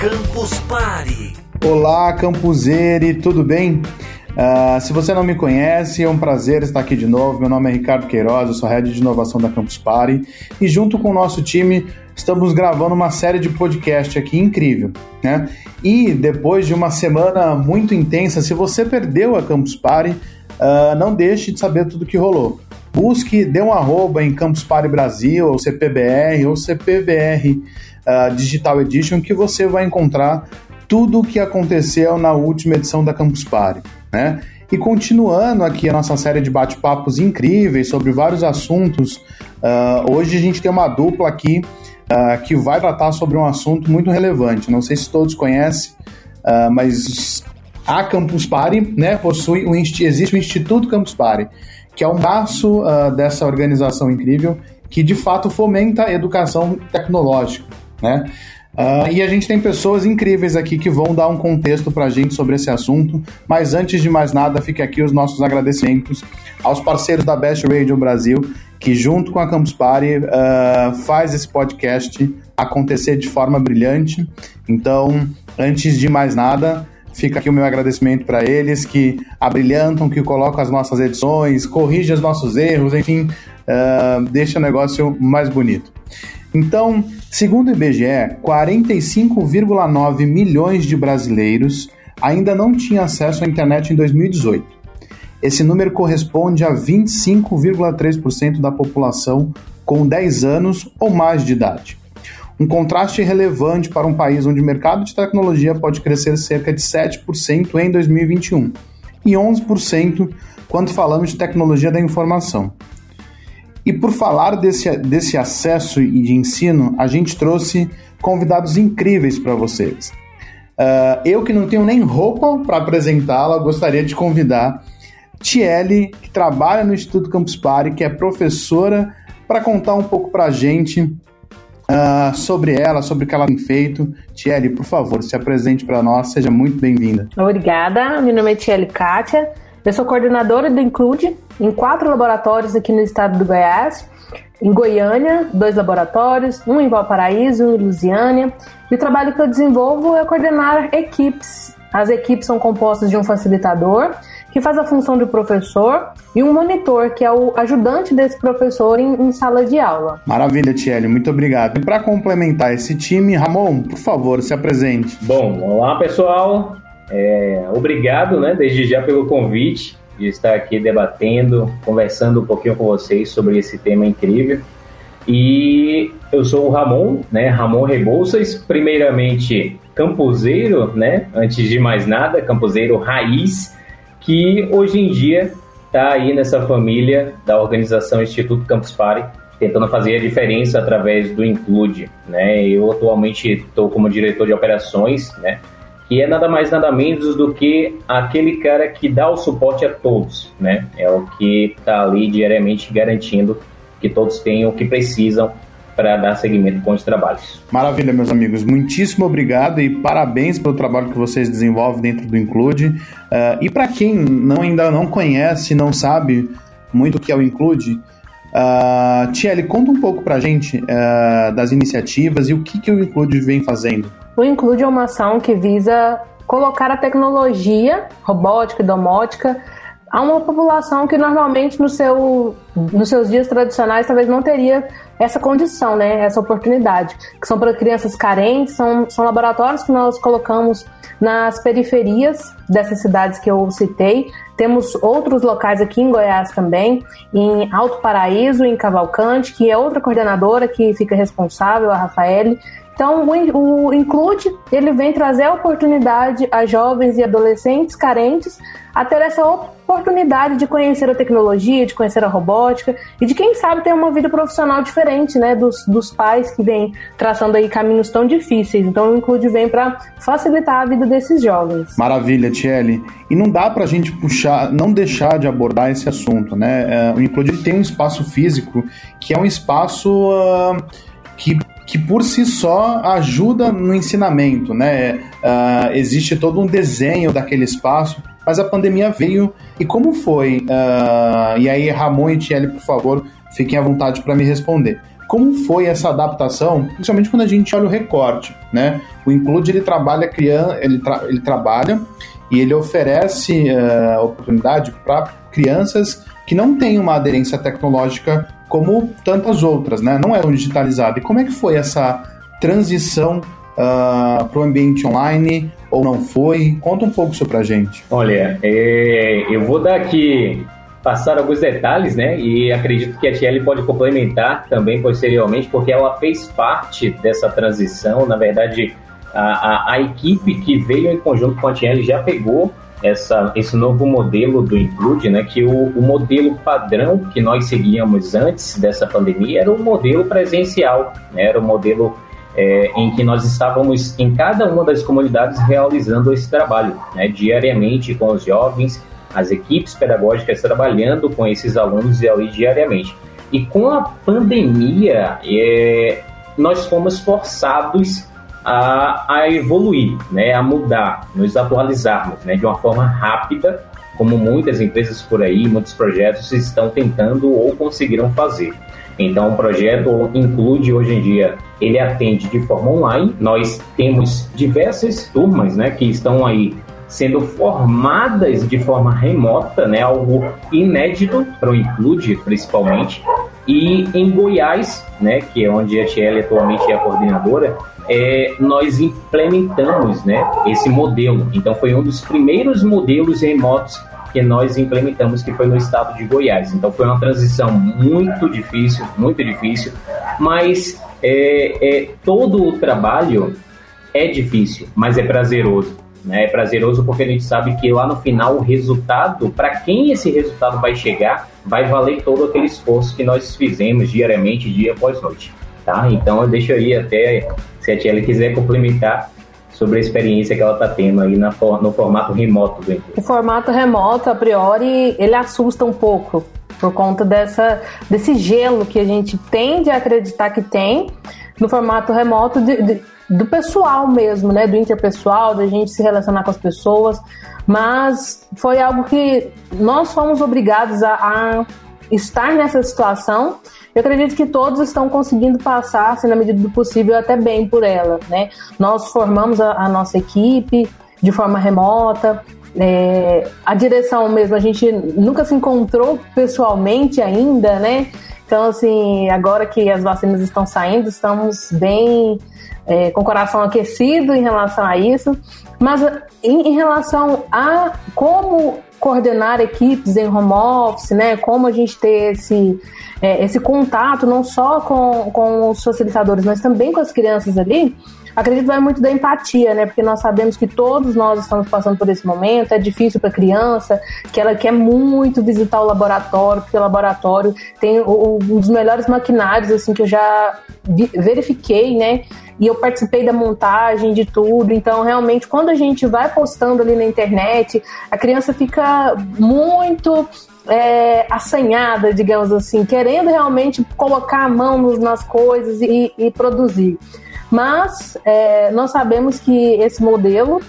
Campus Party. Olá, Campuzeri, tudo bem? Uh, se você não me conhece, é um prazer estar aqui de novo. Meu nome é Ricardo Queiroz, eu sou head de inovação da Campus Party e junto com o nosso time estamos gravando uma série de podcast aqui incrível, né? E depois de uma semana muito intensa, se você perdeu a Campus Party, uh, não deixe de saber tudo que rolou. Busque, dê um arroba em Campus Party Brasil, ou CPBR, ou CPBR Digital Edition, que você vai encontrar tudo o que aconteceu na última edição da Campus Party, né? E continuando aqui a nossa série de bate-papos incríveis sobre vários assuntos, uh, hoje a gente tem uma dupla aqui uh, que vai tratar sobre um assunto muito relevante. Não sei se todos conhecem, uh, mas a Campus Party né, possui um, existe o Instituto Campus Party, que é um braço dessa organização incrível que de fato fomenta a educação tecnológica. Né? Uh, e a gente tem pessoas incríveis aqui que vão dar um contexto para a gente sobre esse assunto. Mas antes de mais nada, fica aqui os nossos agradecimentos aos parceiros da Best Radio Brasil, que junto com a Campus Party uh, faz esse podcast acontecer de forma brilhante. Então, antes de mais nada, fica aqui o meu agradecimento para eles que abrilhantam, que colocam as nossas edições, corrigem os nossos erros, enfim, uh, deixa o negócio mais bonito. Então, segundo o IBGE, 45,9 milhões de brasileiros ainda não tinham acesso à internet em 2018. Esse número corresponde a 25,3% da população com 10 anos ou mais de idade. Um contraste relevante para um país onde o mercado de tecnologia pode crescer cerca de 7% em 2021 e 11% quando falamos de tecnologia da informação. E por falar desse, desse acesso e de ensino, a gente trouxe convidados incríveis para vocês. Uh, eu que não tenho nem roupa para apresentá-la, gostaria de convidar Tiele, que trabalha no Instituto Campus Party, que é professora, para contar um pouco para a gente uh, sobre ela, sobre o que ela tem feito. Tiele, por favor, se apresente para nós, seja muito bem-vinda. Obrigada, meu nome é Tiele Kátia, eu sou coordenadora do Include em quatro laboratórios aqui no estado do Goiás. Em Goiânia, dois laboratórios, um em Valparaíso, um em Lusiânia. E o trabalho que eu desenvolvo é coordenar equipes. As equipes são compostas de um facilitador, que faz a função de professor, e um monitor, que é o ajudante desse professor em, em sala de aula. Maravilha, Tiele, muito obrigado. E para complementar esse time, Ramon, por favor, se apresente. Bom, olá pessoal, é, obrigado, né, desde já pelo convite de estar aqui debatendo, conversando um pouquinho com vocês sobre esse tema incrível. E eu sou o Ramon, né, Ramon Rebouças, primeiramente campuseiro, né, antes de mais nada, campuseiro raiz, que hoje em dia está aí nessa família da organização Instituto Campus Party, tentando fazer a diferença através do Include, né. Eu atualmente estou como diretor de operações, né, que é nada mais nada menos do que aquele cara que dá o suporte a todos, né? É o que está ali diariamente garantindo que todos tenham o que precisam para dar seguimento com os trabalhos. Maravilha, meus amigos. Muitíssimo obrigado e parabéns pelo trabalho que vocês desenvolvem dentro do Include. Uh, e para quem não, ainda não conhece, não sabe muito o que é o Include, uh, Tiele, conta um pouco para a gente uh, das iniciativas e o que, que o Include vem fazendo. O Include é uma ação que visa colocar a tecnologia robótica e domótica a uma população que normalmente no seu, nos seus dias tradicionais talvez não teria essa condição, né, essa oportunidade, que são para crianças carentes, são, são laboratórios que nós colocamos nas periferias dessas cidades que eu citei. Temos outros locais aqui em Goiás também, em Alto Paraíso, em Cavalcante, que é outra coordenadora que fica responsável, a Rafaele, então, o, Include, ele vem trazer a oportunidade a jovens e adolescentes carentes a ter essa oportunidade de conhecer a tecnologia, de conhecer a robótica e de, quem sabe, ter uma vida profissional diferente, né, dos, dos pais que vêm traçando aí caminhos tão difíceis. Então, o Include vem para facilitar a vida desses jovens. Maravilha, Tiele. E não dá para a gente puxar, não deixar de abordar esse assunto, né? É, o Include tem um espaço físico que é um espaço uh, que que por si só ajuda no ensinamento, né? Uh, existe todo um desenho daquele espaço, mas a pandemia veio e como foi? Uh, e aí, Ramon e Tiele, por favor, fiquem à vontade para me responder. como foi essa adaptação, principalmente quando a gente olha o recorte, né? O Include ele trabalha criando, ele, tra ele trabalha e ele oferece uh, oportunidade para crianças que não têm uma aderência tecnológica como tantas outras, né? Não é tão digitalizada. E como é que foi essa transição uh, para o ambiente online ou não foi? Conta um pouco sobre a gente. Olha, é, eu vou dar aqui passar alguns detalhes, né? E acredito que a Tiele pode complementar também posteriormente, porque ela fez parte dessa transição. Na verdade, a, a, a equipe que veio em conjunto com a Tiele já pegou essa, esse novo modelo do Include, né, que o, o, modelo padrão que nós seguíamos antes dessa pandemia era o modelo presencial, né, era o modelo é, em que nós estávamos em cada uma das comunidades realizando esse trabalho, né, diariamente com os jovens, as equipes pedagógicas trabalhando com esses alunos ali diariamente. E com a pandemia, é, nós fomos forçados a, a evoluir, né, a mudar, nos atualizarmos né, de uma forma rápida, como muitas empresas por aí, muitos projetos estão tentando ou conseguiram fazer. Então, o projeto include hoje em dia, ele atende de forma online. Nós temos diversas turmas, né, que estão aí sendo formadas de forma remota, né, algo inédito para o Include, principalmente. E em Goiás, né, que é onde a Tiele atualmente é a coordenadora, é, nós implementamos né, esse modelo. Então, foi um dos primeiros modelos remotos que nós implementamos, que foi no estado de Goiás. Então, foi uma transição muito difícil, muito difícil, mas é, é, todo o trabalho é difícil, mas é prazeroso. Né? É prazeroso porque a gente sabe que lá no final o resultado, para quem esse resultado vai chegar, vai valer todo aquele esforço que nós fizemos diariamente, dia após noite. Tá? Então eu deixaria até se a Tiela quiser complementar sobre a experiência que ela está tendo aí na, no formato remoto do O formato remoto, a priori, ele assusta um pouco por conta dessa, desse gelo que a gente tende a acreditar que tem no formato remoto de, de, do pessoal mesmo, né? Do interpessoal, da gente se relacionar com as pessoas. Mas foi algo que nós fomos obrigados a, a estar nessa situação eu acredito que todos estão conseguindo passar, assim, na medida do possível, até bem por ela, né? Nós formamos a, a nossa equipe de forma remota, é, a direção mesmo, a gente nunca se encontrou pessoalmente ainda, né? Então, assim, agora que as vacinas estão saindo, estamos bem é, com o coração aquecido em relação a isso. Mas em, em relação a como coordenar equipes em home office, né? Como a gente ter esse, é, esse contato não só com, com os facilitadores, mas também com as crianças ali. Acredito que vai muito da empatia, né? Porque nós sabemos que todos nós estamos passando por esse momento. É difícil para a criança, que ela quer muito visitar o laboratório, porque o laboratório tem um dos melhores maquinários assim que eu já verifiquei, né? e eu participei da montagem de tudo. Então, realmente, quando a gente vai postando ali na internet, a criança fica muito é, assanhada, digamos assim, querendo realmente colocar a mão nas coisas e, e produzir. Mas é, nós sabemos que esse modelo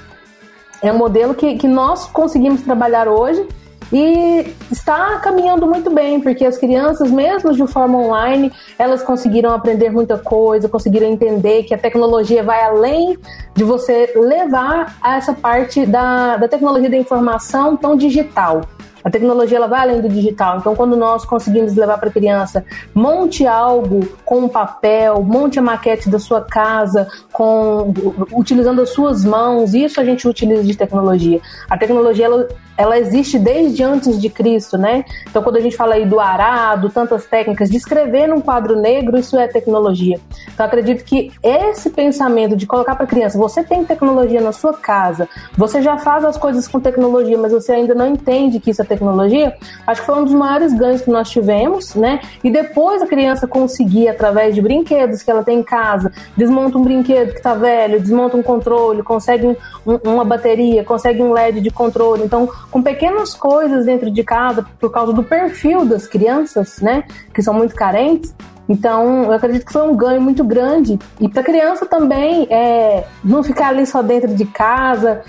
é um modelo que, que nós conseguimos trabalhar hoje e está caminhando muito bem, porque as crianças, mesmo de forma online, elas conseguiram aprender muita coisa, conseguiram entender que a tecnologia vai além de você levar a essa parte da, da tecnologia da informação tão digital. A tecnologia ela vai além do digital. Então, quando nós conseguimos levar para a criança, monte algo com papel, monte a maquete da sua casa com utilizando as suas mãos, isso a gente utiliza de tecnologia. A tecnologia ela, ela existe desde antes de Cristo, né? Então, quando a gente fala aí do arado, tantas técnicas, de escrever num quadro negro, isso é tecnologia. Então, acredito que esse pensamento de colocar para a criança, você tem tecnologia na sua casa, você já faz as coisas com tecnologia, mas você ainda não entende que isso é tecnologia, acho que foi um dos maiores ganhos que nós tivemos, né? E depois a criança conseguir, através de brinquedos que ela tem em casa, desmonta um brinquedo que está velho, desmonta um controle, consegue um, uma bateria, consegue um LED de controle. Então, com pequenas coisas dentro de casa, por causa do perfil das crianças, né, que são muito carentes. Então, eu acredito que foi um ganho muito grande. E para a criança também, é, não ficar ali só dentro de casa,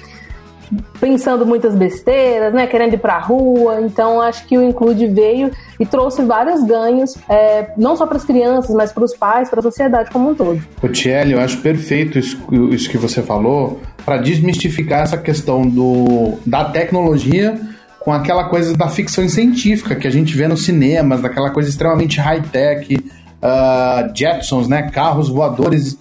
pensando muitas besteiras, né? Querendo ir para a rua. Então, acho que o Include veio e trouxe vários ganhos, é, não só para as crianças, mas para os pais, para a sociedade como um todo. O Tielli, eu acho perfeito isso, isso que você falou para desmistificar essa questão do, da tecnologia com aquela coisa da ficção científica que a gente vê nos cinemas, daquela coisa extremamente high-tech, uh, Jetsons, né? Carros voadores.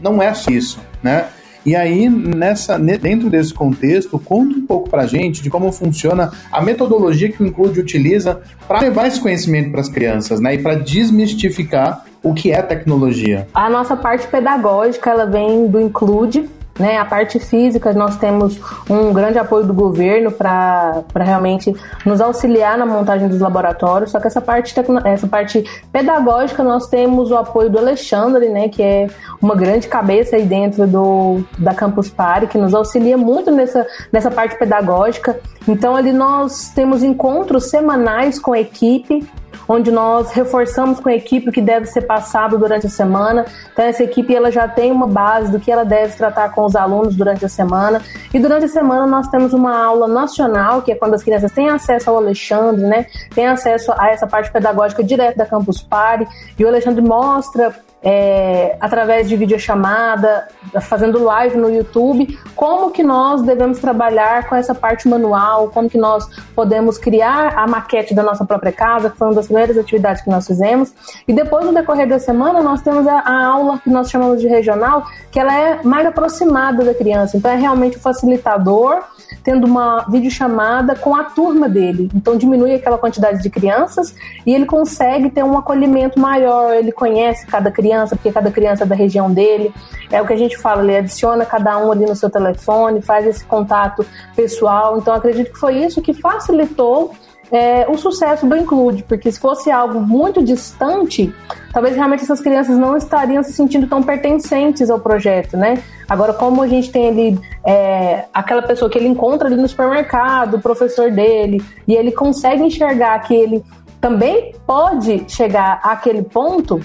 Não é só isso, né? E aí, nessa, dentro desse contexto, conta um pouco para a gente de como funciona a metodologia que o Include utiliza para levar esse conhecimento para as crianças, né? E para desmistificar o que é tecnologia. A nossa parte pedagógica, ela vem do Include, né, a parte física, nós temos um grande apoio do governo para realmente nos auxiliar na montagem dos laboratórios, só que essa parte, essa parte pedagógica nós temos o apoio do Alexandre, né, que é uma grande cabeça aí dentro do, da Campus Party, que nos auxilia muito nessa, nessa parte pedagógica. Então ali nós temos encontros semanais com a equipe, onde nós reforçamos com a equipe o que deve ser passado durante a semana. Então essa equipe ela já tem uma base do que ela deve tratar com os alunos durante a semana. E durante a semana nós temos uma aula nacional, que é quando as crianças têm acesso ao Alexandre, né? Tem acesso a essa parte pedagógica direto da Campus Party, e o Alexandre mostra é, através de videochamada, fazendo live no YouTube, como que nós devemos trabalhar com essa parte manual, como que nós podemos criar a maquete da nossa própria casa, que foi uma das primeiras atividades que nós fizemos. E depois, no decorrer da semana, nós temos a, a aula que nós chamamos de regional, que ela é mais aproximada da criança. Então, é realmente o facilitador tendo uma videochamada com a turma dele. Então diminui aquela quantidade de crianças e ele consegue ter um acolhimento maior, ele conhece cada criança, porque cada criança é da região dele. É o que a gente fala, ele adiciona cada um ali no seu telefone, faz esse contato pessoal. Então acredito que foi isso que facilitou é, o sucesso do Include, porque se fosse algo muito distante, talvez realmente essas crianças não estariam se sentindo tão pertencentes ao projeto, né? Agora, como a gente tem ali é, aquela pessoa que ele encontra ali no supermercado, o professor dele, e ele consegue enxergar que ele também pode chegar àquele ponto,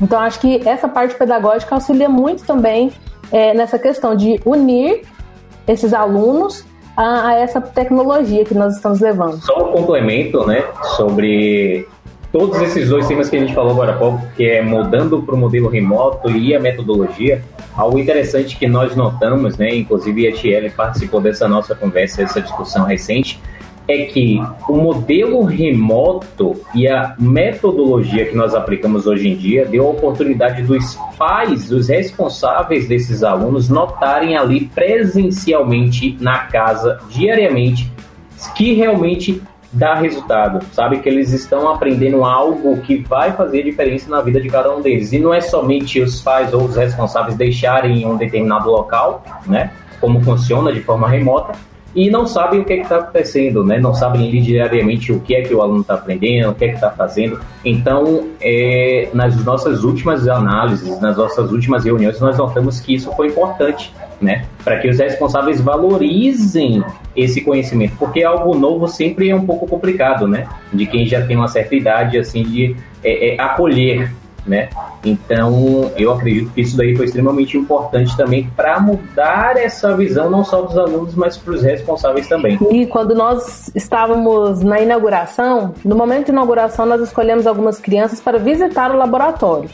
então acho que essa parte pedagógica auxilia muito também é, nessa questão de unir esses alunos a, a, essa tecnologia que nós estamos levando. Só um complemento, né, sobre todos esses dois temas que a gente falou agora há pouco, que é mudando para o modelo remoto e a metodologia, algo interessante que nós notamos, né, inclusive a Tiele participou dessa nossa conversa, dessa discussão recente, é que o modelo remoto e a metodologia que nós aplicamos hoje em dia deu a oportunidade dos pais, dos responsáveis desses alunos, notarem ali presencialmente na casa, diariamente, que realmente dá resultado, sabe? Que eles estão aprendendo algo que vai fazer diferença na vida de cada um deles. E não é somente os pais ou os responsáveis deixarem um determinado local, né? Como funciona de forma remota, e não sabem o que é está acontecendo, né? não sabem diariamente o que é que o aluno está aprendendo, o que é que está fazendo. Então, é, nas nossas últimas análises, nas nossas últimas reuniões, nós notamos que isso foi importante, né? Para que os responsáveis valorizem esse conhecimento, porque algo novo sempre é um pouco complicado, né? De quem já tem uma certa idade, assim, de é, é, acolher né? Então, eu acredito que isso daí foi extremamente importante também para mudar essa visão não só dos alunos, mas para os responsáveis também. E quando nós estávamos na inauguração, no momento de inauguração nós escolhemos algumas crianças para visitar o laboratório.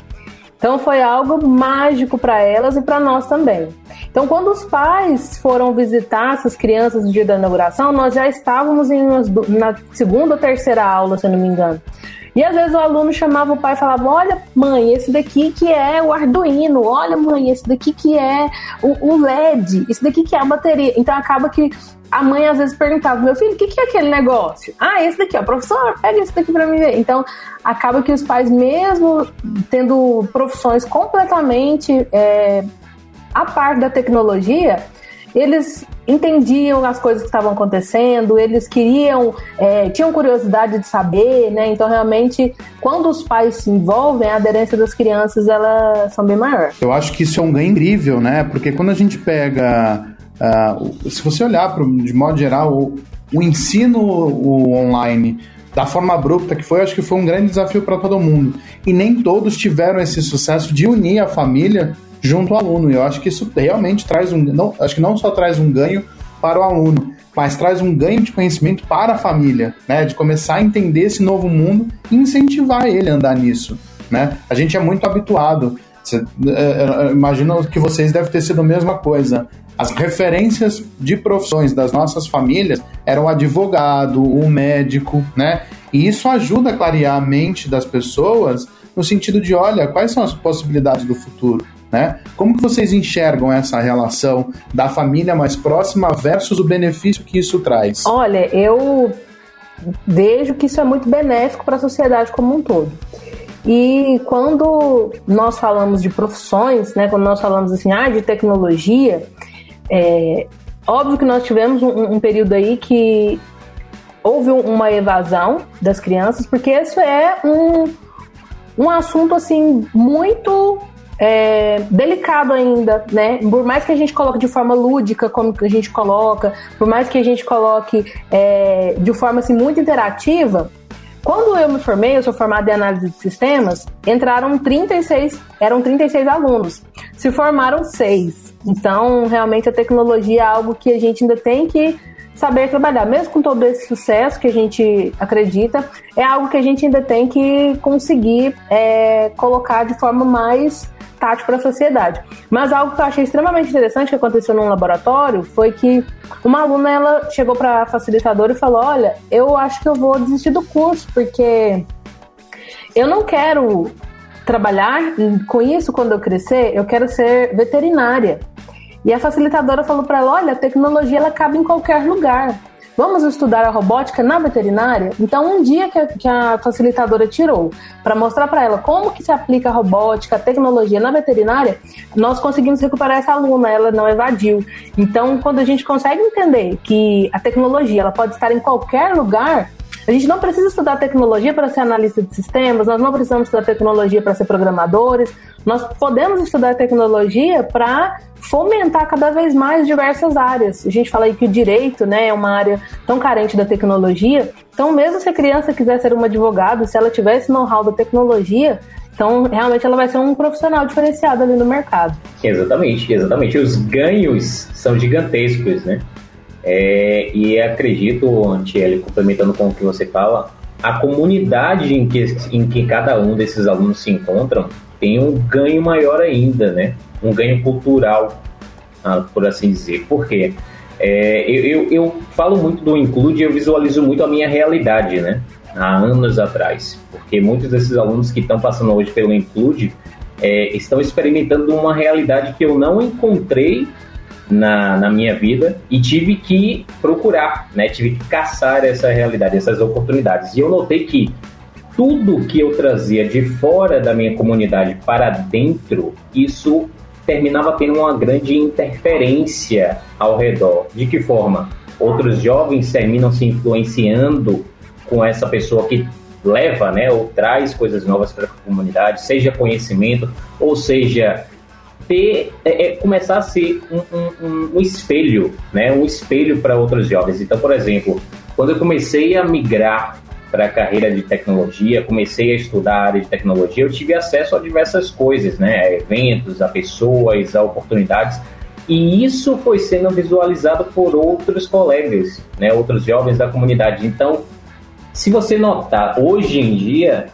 Então foi algo mágico para elas e para nós também. Então, quando os pais foram visitar essas crianças no dia da inauguração, nós já estávamos em umas, na segunda ou terceira aula, se eu não me engano. E às vezes o aluno chamava o pai e falava: Olha, mãe, esse daqui que é o Arduino, olha, mãe, esse daqui que é o, o LED, esse daqui que é a bateria. Então acaba que a mãe às vezes perguntava: Meu filho, o que, que é aquele negócio? Ah, esse daqui, ó, professor, pega esse daqui para mim ver. Então acaba que os pais, mesmo tendo profissões completamente é, a par da tecnologia, eles entendiam as coisas que estavam acontecendo, eles queriam, é, tinham curiosidade de saber, né? Então, realmente, quando os pais se envolvem, a aderência das crianças, elas são bem maior. Eu acho que isso é um ganho incrível, né? Porque quando a gente pega, uh, se você olhar pro, de modo geral, o, o ensino o online da forma abrupta que foi, acho que foi um grande desafio para todo mundo. E nem todos tiveram esse sucesso de unir a família junto ao aluno. E eu acho que isso realmente traz um. Não, acho que não só traz um ganho, para o aluno, mas traz um ganho de conhecimento para a família, né? De começar a entender esse novo mundo e incentivar ele a andar nisso, né? A gente é muito habituado. Você, é, imagino que vocês devem ter sido a mesma coisa. As referências de profissões das nossas famílias eram o advogado, o médico, né? E isso ajuda a clarear a mente das pessoas no sentido de, olha, quais são as possibilidades do futuro? Né? Como que vocês enxergam essa relação da família mais próxima versus o benefício que isso traz? Olha, eu vejo que isso é muito benéfico para a sociedade como um todo. E quando nós falamos de profissões, né, quando nós falamos assim, ah, de tecnologia, é óbvio que nós tivemos um, um período aí que houve uma evasão das crianças, porque isso é um, um assunto assim muito é, delicado ainda, né? Por mais que a gente coloque de forma lúdica, como a gente coloca, por mais que a gente coloque é, de forma assim muito interativa, quando eu me formei, eu sou formada em análise de sistemas, entraram 36, eram 36 alunos. Se formaram seis. Então, realmente a tecnologia é algo que a gente ainda tem que saber trabalhar. Mesmo com todo esse sucesso que a gente acredita, é algo que a gente ainda tem que conseguir é, colocar de forma mais tátil para a sociedade. Mas algo que eu achei extremamente interessante que aconteceu num laboratório foi que uma aluna ela chegou para a facilitadora e falou: "Olha, eu acho que eu vou desistir do curso porque eu não quero trabalhar com isso quando eu crescer, eu quero ser veterinária". E a facilitadora falou para ela: "Olha, a tecnologia ela cabe em qualquer lugar. Vamos estudar a robótica na veterinária? Então, um dia que a, que a facilitadora tirou para mostrar para ela como que se aplica a robótica, a tecnologia na veterinária, nós conseguimos recuperar essa aluna, ela não evadiu. Então, quando a gente consegue entender que a tecnologia ela pode estar em qualquer lugar, a gente não precisa estudar tecnologia para ser analista de sistemas, nós não precisamos estudar tecnologia para ser programadores, nós podemos estudar tecnologia para fomentar cada vez mais diversas áreas. A gente fala aí que o direito né, é uma área tão carente da tecnologia, então mesmo se a criança quiser ser uma advogada, se ela tiver esse know-how da tecnologia, então, realmente, ela vai ser um profissional diferenciado ali no mercado. Exatamente, exatamente. Os ganhos são gigantescos, né? É, e acredito, Antiele, complementando com o que você fala, a comunidade em que, em que cada um desses alunos se encontram tem um ganho maior ainda, né? Um ganho cultural, ah, por assim dizer. Por quê? É, eu, eu, eu, falo muito do Include e eu visualizo muito a minha realidade, né? Há anos atrás. Porque muitos desses alunos que estão passando hoje pelo Include é, estão experimentando uma realidade que eu não encontrei na, na minha vida e tive que procurar, né? Tive que caçar essa realidade, essas oportunidades. E eu notei que tudo que eu trazia de fora da minha comunidade para dentro, isso terminava tendo uma grande interferência ao redor. De que forma? Outros jovens terminam se influenciando com essa pessoa que leva, né, ou traz coisas novas para a comunidade, seja conhecimento, ou seja ter, é, é, começar a ser um, um, um, espelho, né? Um espelho para outros jovens. Então, por exemplo, quando eu comecei a migrar para a carreira de tecnologia, comecei a estudar a área de tecnologia, eu tive acesso a diversas coisas, né? A eventos, a pessoas, a oportunidades. E isso foi sendo visualizado por outros colegas, né? Outros jovens da comunidade. Então, se você notar, hoje em dia,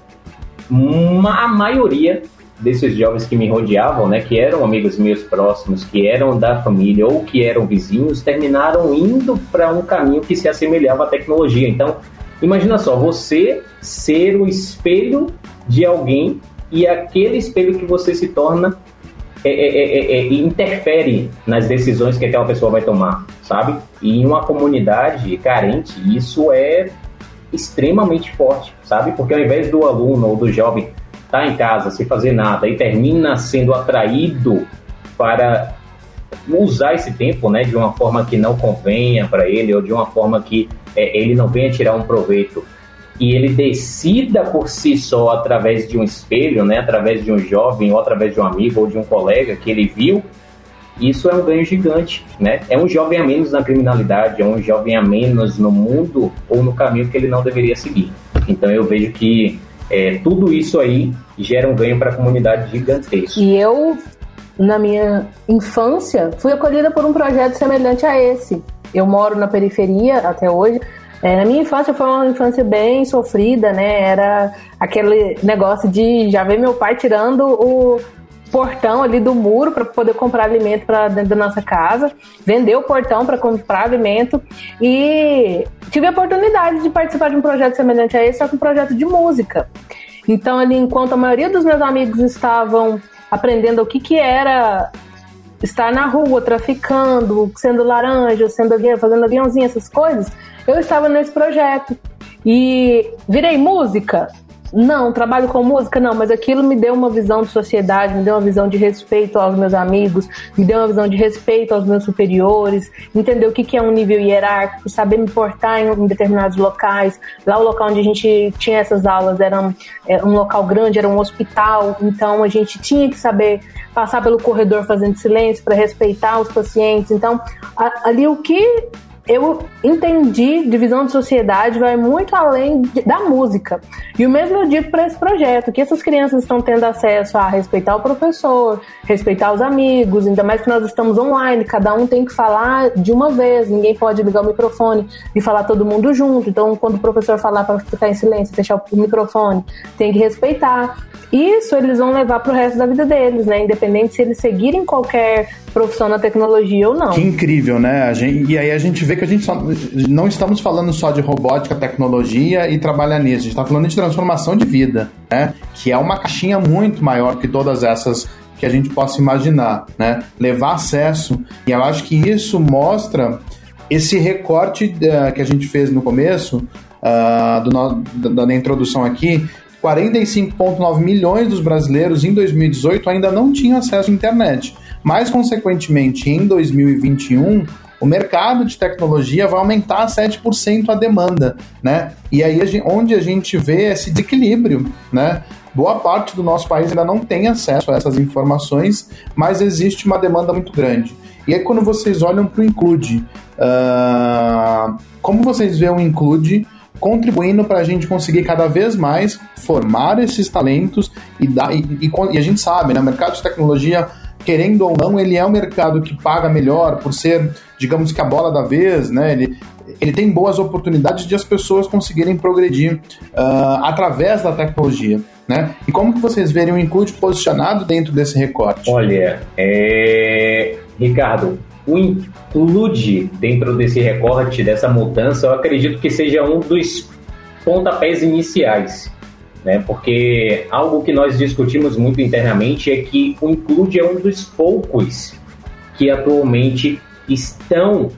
a maioria desses jovens que me rodeavam, né, que eram amigos meus próximos, que eram da família ou que eram vizinhos, terminaram indo para um caminho que se assemelhava à tecnologia. Então, imagina só, você ser o espelho de alguém e aquele espelho que você se torna é, é, é, é interfere nas decisões que aquela pessoa vai tomar, sabe? E em uma comunidade carente, isso é extremamente forte, sabe? Porque ao invés do aluno ou do jovem está em casa sem fazer nada e termina sendo atraído para usar esse tempo né, de uma forma que não convenha para ele ou de uma forma que é, ele não venha tirar um proveito e ele decida por si só através de um espelho, né, através de um jovem ou através de um amigo ou de um colega que ele viu, isso é um ganho gigante, né? É um jovem a menos na criminalidade, é um jovem a menos no mundo ou no caminho que ele não deveria seguir. Então eu vejo que é, tudo isso aí gera um ganho para a comunidade gigantesco. E eu, na minha infância, fui acolhida por um projeto semelhante a esse. eu moro na periferia até hoje. É, na minha infância foi uma infância bem sofrida, né? Era aquele negócio de já ver meu pai tirando o portão ali do muro para poder comprar alimento para dentro da nossa casa, vender o portão para comprar alimento e tive a oportunidade de participar de um projeto semelhante a esse, só que um projeto de música. Então, ali, enquanto a maioria dos meus amigos estavam aprendendo o que, que era estar na rua, traficando, sendo laranja, sendo avião, fazendo aviãozinho, essas coisas, eu estava nesse projeto. E virei música? Não, trabalho com música, não, mas aquilo me deu uma visão de sociedade, me deu uma visão de respeito aos meus amigos, me deu uma visão de respeito aos meus superiores, entender o que é um nível hierárquico, saber me portar em determinados locais. Lá, o local onde a gente tinha essas aulas era um, era um local grande, era um hospital, então a gente tinha que saber passar pelo corredor fazendo silêncio para respeitar os pacientes. Então, ali o que eu entendi divisão de sociedade vai muito além da música. E o mesmo eu digo para esse projeto, que essas crianças estão tendo acesso a respeitar o professor, respeitar os amigos, ainda mais que nós estamos online, cada um tem que falar de uma vez, ninguém pode ligar o microfone e falar todo mundo junto. Então, quando o professor falar para ficar em silêncio, fechar o microfone, tem que respeitar. Isso eles vão levar para o resto da vida deles, né? Independente se eles seguirem qualquer profissão na tecnologia ou não. Que incrível, né? Gente, e aí a gente vê que a gente só, não estamos falando só de robótica, tecnologia e trabalhar nisso. A gente está falando de transformação de vida, né? Que é uma caixinha muito maior que todas essas que a gente possa imaginar, né? Levar acesso. E eu acho que isso mostra esse recorte uh, que a gente fez no começo, uh, do, da, da introdução aqui, 45,9 milhões dos brasileiros em 2018 ainda não tinham acesso à internet. Mais consequentemente, em 2021, o mercado de tecnologia vai aumentar 7% a demanda, né? E aí onde a gente vê esse desequilíbrio, né? Boa parte do nosso país ainda não tem acesso a essas informações, mas existe uma demanda muito grande. E aí quando vocês olham para o Include, uh, como vocês veem o Include contribuindo para a gente conseguir cada vez mais formar esses talentos e, dar, e, e, e a gente sabe, né? O mercado de tecnologia querendo ou não, ele é um mercado que paga melhor por ser, digamos que a bola da vez, né? Ele, ele tem boas oportunidades de as pessoas conseguirem progredir uh, através da tecnologia, né? E como que vocês verem o Include posicionado dentro desse recorte? Olha, é... Ricardo, o Include dentro desse recorte, dessa mudança, eu acredito que seja um dos pontapés iniciais né? Porque algo que nós discutimos muito internamente é que o Include é um dos poucos que atualmente estão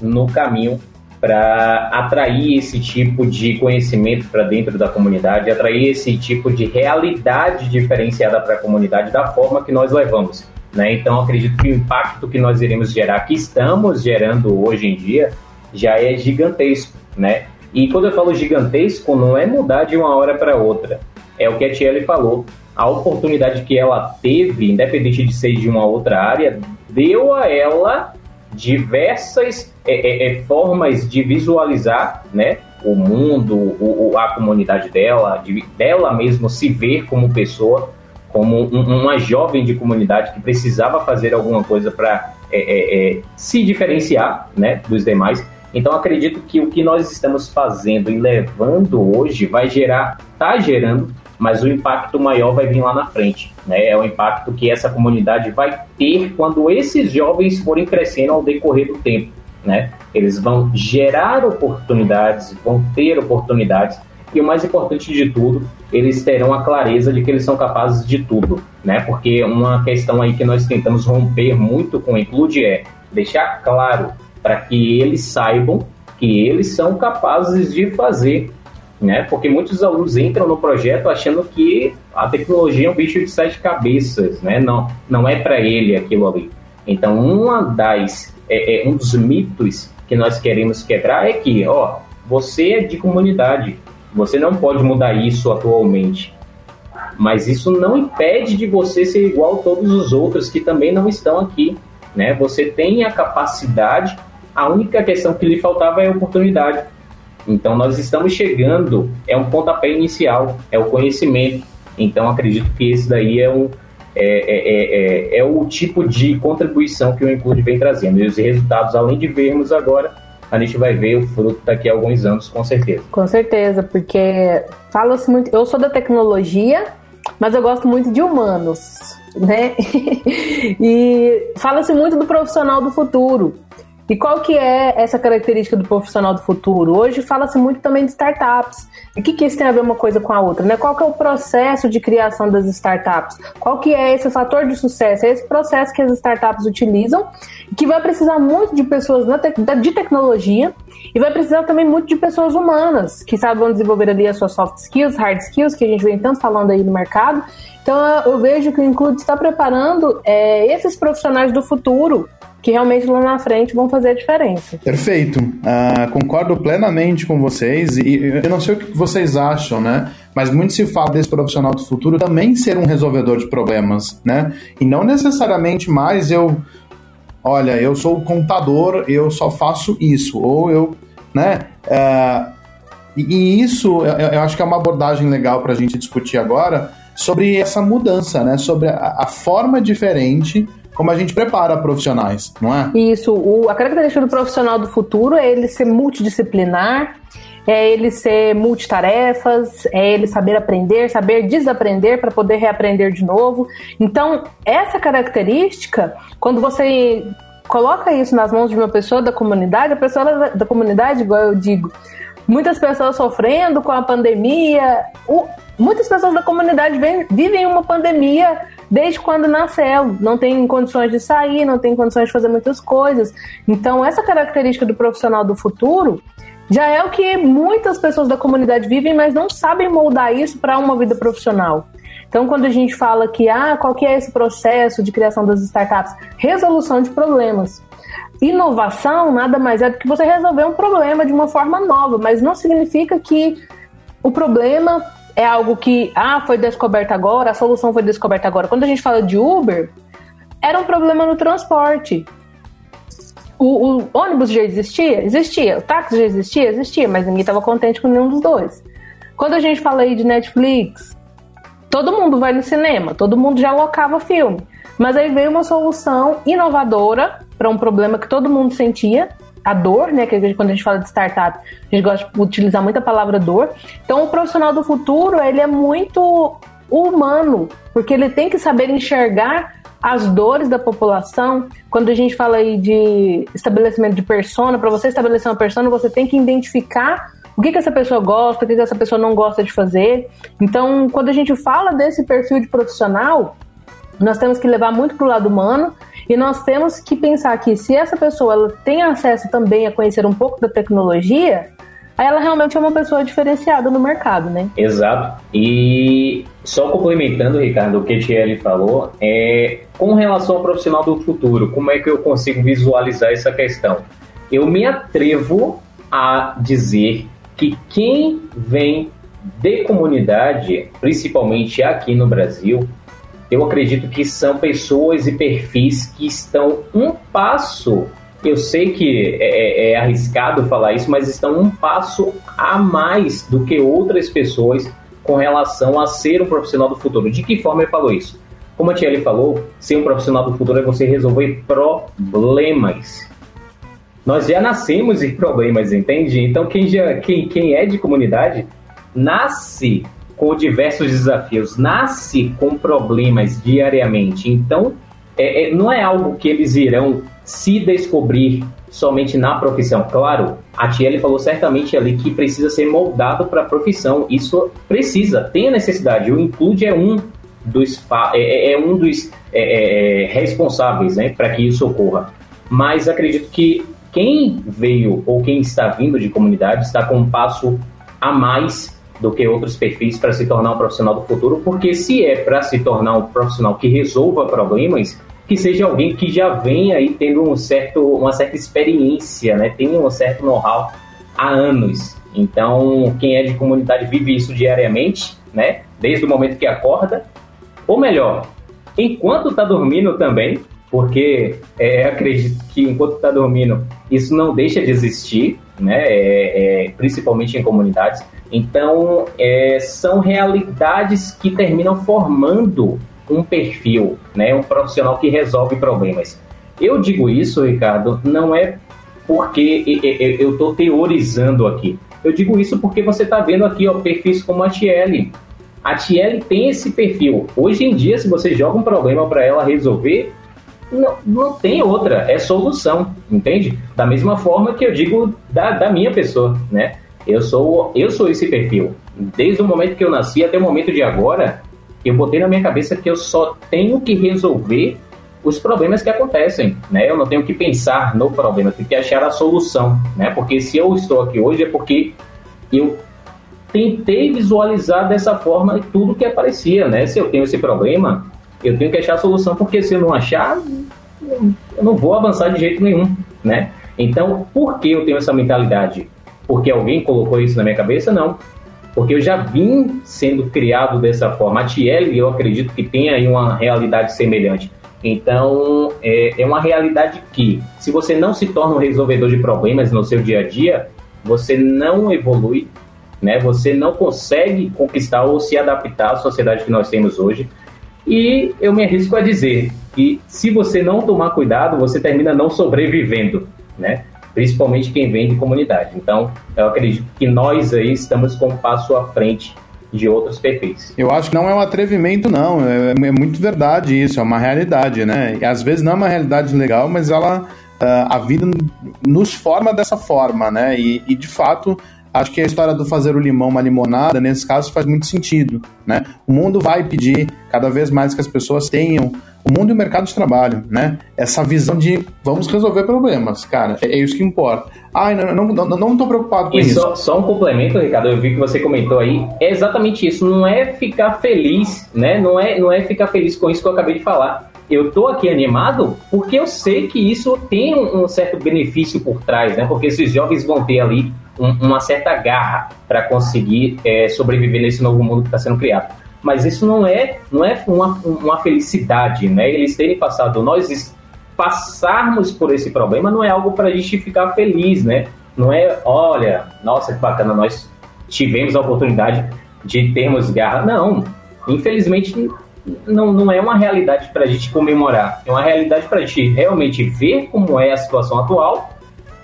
no caminho para atrair esse tipo de conhecimento para dentro da comunidade, atrair esse tipo de realidade diferenciada para a comunidade da forma que nós levamos. Né? Então, acredito que o impacto que nós iremos gerar, que estamos gerando hoje em dia, já é gigantesco. Né? E quando eu falo gigantesco, não é mudar de uma hora para outra. É o que a Tiele falou. A oportunidade que ela teve, independente de ser de uma outra área, deu a ela diversas é, é, é formas de visualizar né, o mundo, o, a comunidade dela, de, dela mesmo se ver como pessoa, como um, uma jovem de comunidade que precisava fazer alguma coisa para é, é, é, se diferenciar né, dos demais. Então acredito que o que nós estamos fazendo e levando hoje vai gerar, está gerando, mas o impacto maior vai vir lá na frente. Né? É o impacto que essa comunidade vai ter quando esses jovens forem crescendo ao decorrer do tempo. Né? Eles vão gerar oportunidades, vão ter oportunidades, e o mais importante de tudo, eles terão a clareza de que eles são capazes de tudo, né? Porque uma questão aí que nós tentamos romper muito com o Include é deixar claro para que eles saibam que eles são capazes de fazer, né? Porque muitos alunos entram no projeto achando que a tecnologia é um bicho de sete cabeças, né? Não, não é para ele aquilo ali. Então, uma das é, é, um dos mitos que nós queremos quebrar é que, ó, você é de comunidade, você não pode mudar isso atualmente. Mas isso não impede de você ser igual a todos os outros que também não estão aqui, né? Você tem a capacidade a única questão que lhe faltava é oportunidade. Então, nós estamos chegando, é um pontapé inicial, é o conhecimento. Então, acredito que esse daí é um, é, é, é, o tipo de contribuição que o Include vem trazendo. E os resultados, além de vermos agora, a gente vai ver o fruto daqui a alguns anos, com certeza. Com certeza, porque fala-se muito. Eu sou da tecnologia, mas eu gosto muito de humanos, né? e fala-se muito do profissional do futuro. E qual que é essa característica do profissional do futuro? Hoje fala-se muito também de startups. E o que, que isso tem a ver uma coisa com a outra? Né? Qual que é o processo de criação das startups? Qual que é esse fator de sucesso? É esse processo que as startups utilizam, que vai precisar muito de pessoas de tecnologia e vai precisar também muito de pessoas humanas, que sabem desenvolver ali as suas soft skills, hard skills, que a gente vem tanto falando aí no mercado. Então eu vejo que o Include está preparando é, esses profissionais do futuro que realmente lá na frente vão fazer a diferença. Perfeito. Uh, concordo plenamente com vocês e eu não sei o que vocês acham, né? Mas muito se fala desse profissional do futuro também ser um resolvedor de problemas, né? E não necessariamente mais eu, olha, eu sou contador, eu só faço isso, ou eu, né? Uh, e, isso eu, eu, acho que é uma abordagem legal para a gente discutir agora sobre essa mudança, né? Sobre a, a forma diferente como a gente prepara profissionais, não é? Isso. O, a característica do profissional do futuro é ele ser multidisciplinar, é ele ser multitarefas, é ele saber aprender, saber desaprender para poder reaprender de novo. Então, essa característica, quando você coloca isso nas mãos de uma pessoa da comunidade, a pessoa da comunidade, igual eu digo, muitas pessoas sofrendo com a pandemia, o, muitas pessoas da comunidade vem, vivem uma pandemia desde quando nasceu, não tem condições de sair, não tem condições de fazer muitas coisas. Então, essa característica do profissional do futuro já é o que muitas pessoas da comunidade vivem, mas não sabem moldar isso para uma vida profissional. Então, quando a gente fala que, ah, qual que é esse processo de criação das startups? Resolução de problemas. Inovação nada mais é do que você resolver um problema de uma forma nova, mas não significa que o problema é algo que, ah, foi descoberto agora, a solução foi descoberta agora. Quando a gente fala de Uber, era um problema no transporte. O, o ônibus já existia? Existia. O táxi já existia? Existia, mas ninguém estava contente com nenhum dos dois. Quando a gente fala aí de Netflix, todo mundo vai no cinema, todo mundo já locava filme. Mas aí veio uma solução inovadora para um problema que todo mundo sentia, a dor, né? Que quando a gente fala de startup, a gente gosta de utilizar muito a palavra dor. Então, o profissional do futuro, ele é muito humano, porque ele tem que saber enxergar as dores da população. Quando a gente fala aí de estabelecimento de persona, para você estabelecer uma persona, você tem que identificar o que, que essa pessoa gosta, o que, que essa pessoa não gosta de fazer. Então, quando a gente fala desse perfil de profissional, nós temos que levar muito para o lado humano e nós temos que pensar que se essa pessoa ela tem acesso também a conhecer um pouco da tecnologia, ela realmente é uma pessoa diferenciada no mercado, né? Exato. E só complementando, Ricardo, o que a Thierry falou, é com relação ao profissional do futuro, como é que eu consigo visualizar essa questão? Eu me atrevo a dizer que quem vem de comunidade, principalmente aqui no Brasil, eu acredito que são pessoas e perfis que estão um passo. Eu sei que é, é, é arriscado falar isso, mas estão um passo a mais do que outras pessoas com relação a ser um profissional do futuro. De que forma ele falou isso? Como a Thierry falou, ser um profissional do futuro é você resolver problemas. Nós já nascemos em problemas, entende? Então quem, já, quem, quem é de comunidade nasce com diversos desafios, nasce com problemas diariamente. Então, é, é, não é algo que eles irão se descobrir somente na profissão. Claro, a Tiele falou certamente ali que precisa ser moldado para a profissão. Isso precisa, tem a necessidade. O Include é um dos, é, é, é um dos é, é, responsáveis né, para que isso ocorra. Mas acredito que quem veio ou quem está vindo de comunidade está com um passo a mais do que outros perfis para se tornar um profissional do futuro, porque se é para se tornar um profissional que resolva problemas, que seja alguém que já venha aí tendo um certo, uma certa experiência, né? Tem um certo know-how há anos. Então, quem é de comunidade vive isso diariamente, né? Desde o momento que acorda, ou melhor, enquanto está dormindo também, porque é, acredito que enquanto está dormindo isso não deixa de existir, né? É, é, principalmente em comunidades. Então, é, são realidades que terminam formando um perfil, né, um profissional que resolve problemas. Eu digo isso, Ricardo, não é porque eu estou teorizando aqui. Eu digo isso porque você está vendo aqui ó, perfis como a Tiele. A Tiele tem esse perfil. Hoje em dia, se você joga um problema para ela resolver, não, não tem outra, é solução, entende? Da mesma forma que eu digo da, da minha pessoa, né? Eu sou, eu sou esse perfil. Desde o momento que eu nasci até o momento de agora, eu botei na minha cabeça que eu só tenho que resolver os problemas que acontecem, né? Eu não tenho que pensar no problema, eu tenho que achar a solução, né? Porque se eu estou aqui hoje é porque eu tentei visualizar dessa forma tudo que aparecia, né? Se eu tenho esse problema, eu tenho que achar a solução, porque se eu não achar, eu não vou avançar de jeito nenhum, né? Então, por que eu tenho essa mentalidade? Porque alguém colocou isso na minha cabeça? Não. Porque eu já vim sendo criado dessa forma. A Tiel, eu acredito que tem aí uma realidade semelhante. Então, é, é uma realidade que, se você não se torna um resolvedor de problemas no seu dia a dia, você não evolui, né? Você não consegue conquistar ou se adaptar à sociedade que nós temos hoje. E eu me arrisco a dizer que se você não tomar cuidado, você termina não sobrevivendo, né? Principalmente quem vem de comunidade. Então, eu acredito que nós aí estamos com um passo à frente de outros perfis. Eu acho que não é um atrevimento, não. É, é muito verdade isso, é uma realidade, né? E às vezes não é uma realidade legal, mas ela. Uh, a vida nos forma dessa forma, né? E, e de fato, Acho que a história do fazer o limão uma limonada, nesse caso, faz muito sentido. Né? O mundo vai pedir cada vez mais que as pessoas tenham o mundo e o mercado de trabalho, né? Essa visão de vamos resolver problemas, cara, é, é isso que importa. Ai, não, não, não, não tô preocupado com e isso. Só, só um complemento, Ricardo, eu vi que você comentou aí, é exatamente isso, não é ficar feliz, né? Não é, não é ficar feliz com isso que eu acabei de falar. Eu tô aqui animado porque eu sei que isso tem um certo benefício por trás, né? Porque esses jovens vão ter ali um, uma certa garra para conseguir é, sobreviver nesse novo mundo que está sendo criado. Mas isso não é, não é uma, uma felicidade, né? Eles terem passado, nós passarmos por esse problema não é algo para a gente ficar feliz, né? Não é, olha, nossa, que bacana, nós tivemos a oportunidade de termos garra. Não, infelizmente não, não é uma realidade para a gente comemorar. É uma realidade para a gente realmente ver como é a situação atual,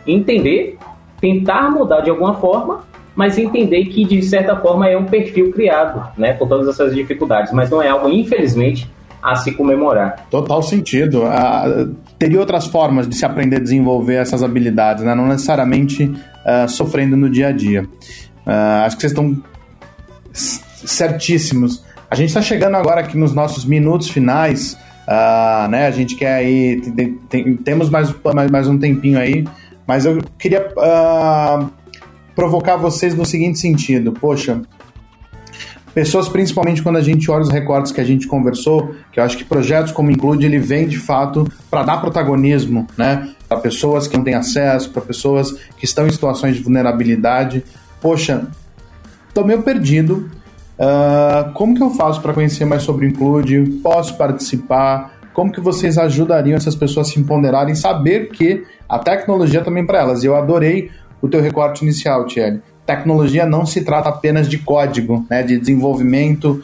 entender tentar mudar de alguma forma, mas entender que de certa forma é um perfil criado, né, com todas essas dificuldades, mas não é algo infelizmente a se comemorar. Total sentido. Uh, teria outras formas de se aprender a desenvolver essas habilidades, né? não necessariamente uh, sofrendo no dia a dia. Uh, acho que vocês estão certíssimos. A gente está chegando agora aqui nos nossos minutos finais. né? A gente quer aí. Tem, tem, temos mais, mais, mais um tempinho aí mas eu queria uh, provocar vocês no seguinte sentido: poxa, pessoas, principalmente quando a gente olha os recortes que a gente conversou, que eu acho que projetos como Include, ele vem de fato para dar protagonismo, né? Para pessoas que não têm acesso, para pessoas que estão em situações de vulnerabilidade. Poxa, tô meio perdido. Uh, como que eu faço para conhecer mais sobre Include? Posso participar? Como que vocês ajudariam essas pessoas a se empoderarem, saber que a tecnologia também para elas. Eu adorei o teu recorte inicial, Thierry. Tecnologia não se trata apenas de código, né, de desenvolvimento,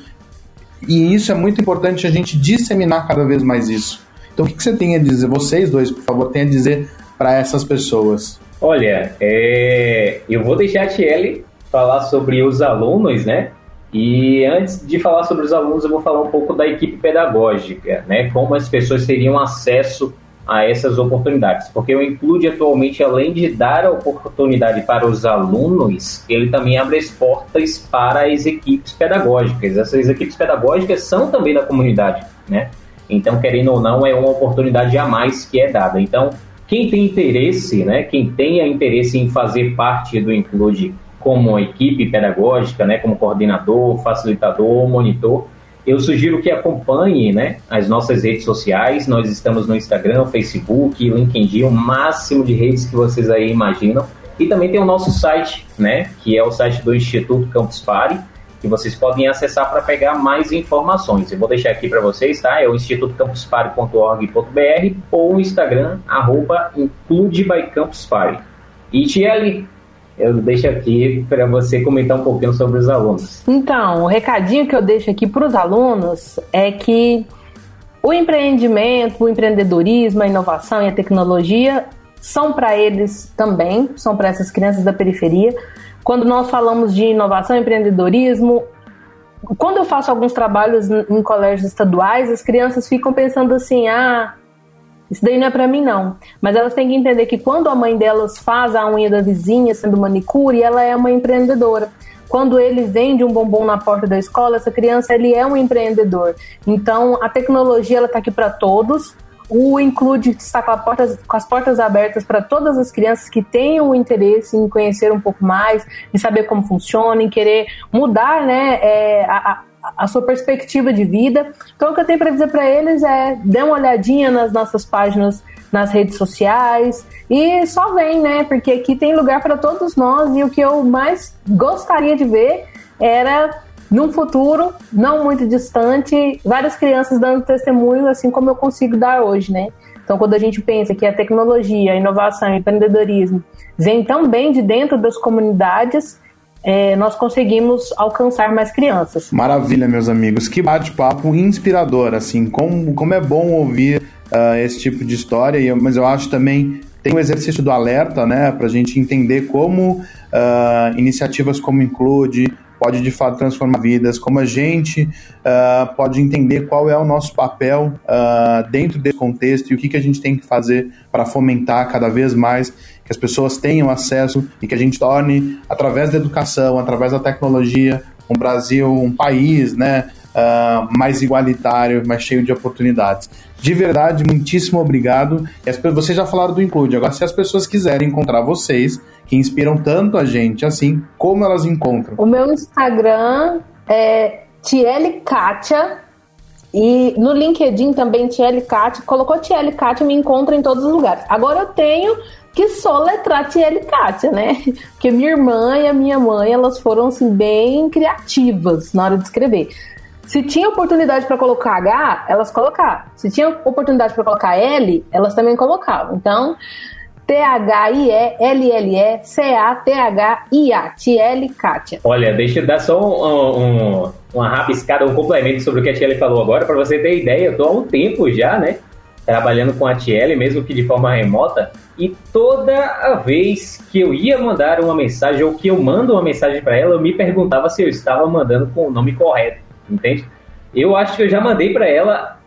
e isso é muito importante a gente disseminar cada vez mais isso. Então, o que, você tem a dizer, vocês dois, por favor, tem a dizer para essas pessoas? Olha, é... eu vou deixar a Thierry falar sobre os alunos, né? E antes de falar sobre os alunos, eu vou falar um pouco da equipe pedagógica, né? Como as pessoas teriam acesso a essas oportunidades, porque o Include atualmente, além de dar a oportunidade para os alunos, ele também abre as portas para as equipes pedagógicas. Essas equipes pedagógicas são também da comunidade, né? Então, querendo ou não, é uma oportunidade a mais que é dada. Então, quem tem interesse, né, quem tenha interesse em fazer parte do Include como equipe pedagógica, né, como coordenador, facilitador, monitor, eu sugiro que acompanhe né, as nossas redes sociais. Nós estamos no Instagram, Facebook, LinkedIn, o máximo de redes que vocês aí imaginam. E também tem o nosso site, né, que é o site do Instituto Campus Party, que vocês podem acessar para pegar mais informações. Eu vou deixar aqui para vocês, tá? É o institutocampuspare.org.br ou o Instagram, arroba Include by Campus Party. E Tiele, eu deixo aqui para você comentar um pouquinho sobre os alunos. Então, o recadinho que eu deixo aqui para os alunos é que o empreendimento, o empreendedorismo, a inovação e a tecnologia são para eles também, são para essas crianças da periferia. Quando nós falamos de inovação e empreendedorismo, quando eu faço alguns trabalhos em colégios estaduais, as crianças ficam pensando assim: ah, isso daí não é para mim não. Mas elas têm que entender que quando a mãe delas faz a unha da vizinha sendo manicure, ela é uma empreendedora. Quando ele vende um bombom na porta da escola, essa criança ele é um empreendedor. Então a tecnologia ela está aqui para todos. O Include está com, porta, com, as portas abertas para todas as crianças que tenham interesse em conhecer um pouco mais, em saber como funciona, em querer mudar né, é, a, a sua perspectiva de vida. Então, o que eu tenho para dizer para eles é: dê uma olhadinha nas nossas páginas nas redes sociais e só vem, né? Porque aqui tem lugar para todos nós e o que eu mais gostaria de ver era num futuro não muito distante, várias crianças dando testemunho assim como eu consigo dar hoje, né? Então, quando a gente pensa que a tecnologia, a inovação, o empreendedorismo vem tão bem de dentro das comunidades, é, nós conseguimos alcançar mais crianças. Maravilha, meus amigos. Que bate-papo inspirador, assim, como, como é bom ouvir uh, esse tipo de história, mas eu acho também tem o exercício do alerta, né, para a gente entender como uh, iniciativas como Include pode de fato transformar vidas, como a gente uh, pode entender qual é o nosso papel uh, dentro desse contexto e o que, que a gente tem que fazer para fomentar cada vez mais que as pessoas tenham acesso e que a gente torne, através da educação, através da tecnologia, um Brasil, um país, né, uh, mais igualitário, mais cheio de oportunidades. De verdade, muitíssimo obrigado. Vocês já falaram do Include. Agora, se as pessoas quiserem encontrar vocês, que inspiram tanto a gente, assim, como elas encontram? O meu Instagram é Tiele. E no LinkedIn também, Tiele Kátia. Colocou Tiele Kátia, me encontra em todos os lugares. Agora eu tenho que soletrar Tiele Kátia, né? Porque minha irmã e a minha mãe, elas foram, assim, bem criativas na hora de escrever. Se tinha oportunidade para colocar H, elas colocavam. Se tinha oportunidade para colocar L, elas também colocavam. Então, T-H-I-E-L-L-E-C-A-T-H-I-A. Tiele Kátia. Olha, deixa eu dar só um, um, uma rabiscada, um complemento sobre o que a Tiele falou agora, para você ter ideia. Eu tô há um tempo já, né? Trabalhando com a Tiele, mesmo que de forma remota. E toda a vez que eu ia mandar uma mensagem ou que eu mando uma mensagem para ela, eu me perguntava se eu estava mandando com o nome correto entende? Eu acho que eu já mandei para ela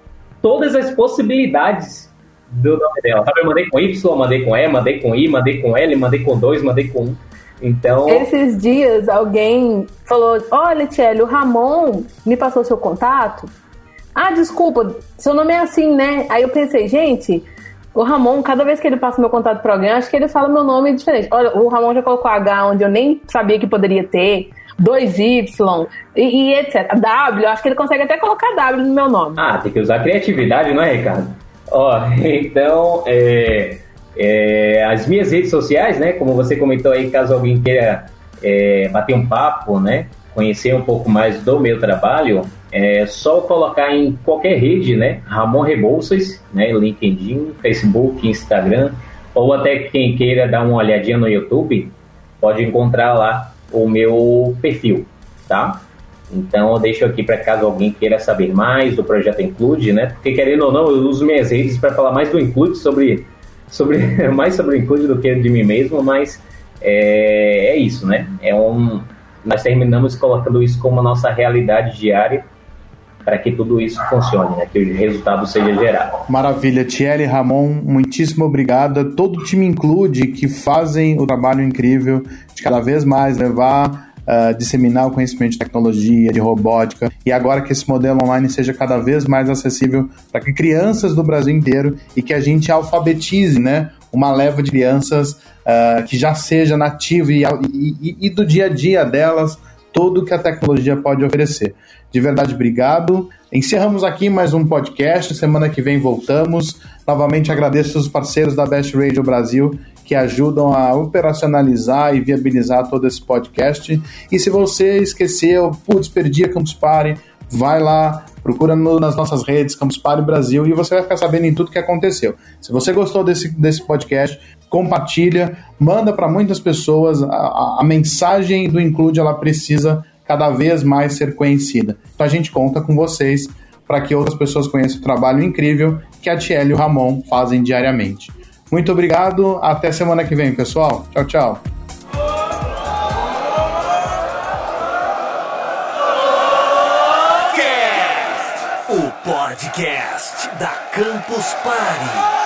todas as possibilidades do nome dela. Sabe? Eu mandei com Y, mandei com E, mandei com I, mandei com L, mandei com 2, mandei com 1. Então. Esses dias alguém falou: Olha, Tchelle, o Ramon me passou seu contato. Ah, desculpa, seu nome é assim, né? Aí eu pensei, gente, o Ramon, cada vez que ele passa meu contato para alguém, acho que ele fala meu nome diferente. Olha, o Ramon já colocou H onde eu nem sabia que poderia ter. 2Y e, e, etc. W, acho que ele consegue até colocar W no meu nome. Ah, tem que usar criatividade, não é, Ricardo? Ó, então, é, é, as minhas redes sociais, né, como você comentou aí, caso alguém queira é, bater um papo, né, conhecer um pouco mais do meu trabalho, é só colocar em qualquer rede, né, Ramon Rebouças, né, LinkedIn, Facebook, Instagram, ou até quem queira dar uma olhadinha no YouTube, pode encontrar lá o meu perfil, tá? Então eu deixo aqui para caso alguém queira saber mais do projeto Include, né? Porque querendo ou não, eu uso minhas redes para falar mais do Include sobre, sobre mais sobre o Include do que de mim mesmo, mas é, é isso, né? É um, nós terminamos colocando isso como nossa realidade diária para que tudo isso funcione, né? que o resultado seja gerado. Maravilha, Thierry Ramon, muitíssimo obrigado. Todo o time include que fazem o trabalho incrível de cada vez mais levar Uh, disseminar o conhecimento de tecnologia, de robótica, e agora que esse modelo online seja cada vez mais acessível para que crianças do Brasil inteiro e que a gente alfabetize, né? Uma leva de crianças uh, que já seja nativa e, e, e, do dia a dia delas tudo que a tecnologia pode oferecer. De verdade, obrigado. Encerramos aqui mais um podcast. Semana que vem voltamos. Novamente agradeço os parceiros da Best Radio Brasil que ajudam a operacionalizar e viabilizar todo esse podcast. E se você esqueceu, putz, perdi a Campus Party, vai lá, procura no, nas nossas redes, Campus Party Brasil, e você vai ficar sabendo em tudo que aconteceu. Se você gostou desse, desse podcast, compartilha, manda para muitas pessoas. A, a, a, mensagem do Include ela precisa cada vez mais ser conhecida. Então a gente conta com vocês para que outras pessoas conheçam o trabalho incrível que a Tiel e o Ramon fazem diariamente. Muito obrigado, até semana que vem, pessoal. Tchau, tchau. O podcast da Campus Party.